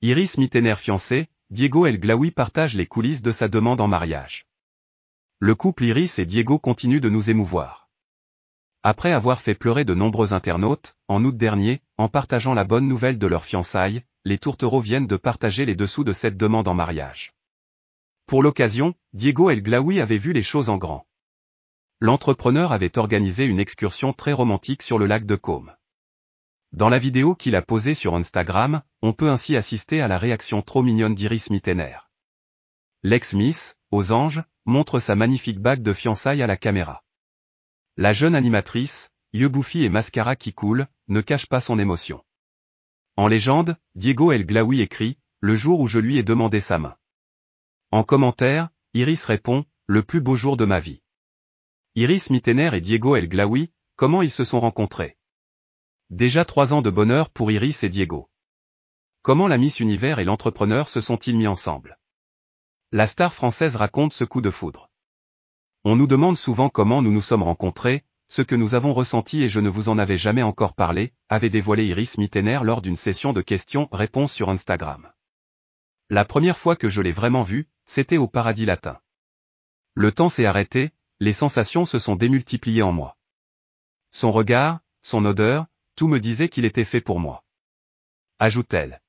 Iris Mittener fiancée, Diego El Glaoui partage les coulisses de sa demande en mariage. Le couple Iris et Diego continue de nous émouvoir. Après avoir fait pleurer de nombreux internautes, en août dernier, en partageant la bonne nouvelle de leur fiançailles, les tourtereaux viennent de partager les dessous de cette demande en mariage. Pour l'occasion, Diego El Glaoui avait vu les choses en grand. L'entrepreneur avait organisé une excursion très romantique sur le lac de Côme. Dans la vidéo qu'il a posée sur Instagram, on peut ainsi assister à la réaction trop mignonne d'Iris Mittener. L'ex-Miss, aux anges, montre sa magnifique bague de fiançailles à la caméra. La jeune animatrice, yeux bouffis et mascara qui coule, ne cache pas son émotion. En légende, Diego El Glaoui écrit, le jour où je lui ai demandé sa main. En commentaire, Iris répond, le plus beau jour de ma vie. Iris Mittener et Diego El Glaoui, comment ils se sont rencontrés? Déjà trois ans de bonheur pour Iris et Diego. Comment la Miss Univers et l'entrepreneur se sont-ils mis ensemble? La star française raconte ce coup de foudre. On nous demande souvent comment nous nous sommes rencontrés, ce que nous avons ressenti et je ne vous en avais jamais encore parlé, avait dévoilé Iris Mittener lors d'une session de questions-réponses sur Instagram. La première fois que je l'ai vraiment vu, c'était au paradis latin. Le temps s'est arrêté, les sensations se sont démultipliées en moi. Son regard, son odeur, tout me disait qu'il était fait pour moi. Ajoute-t-elle.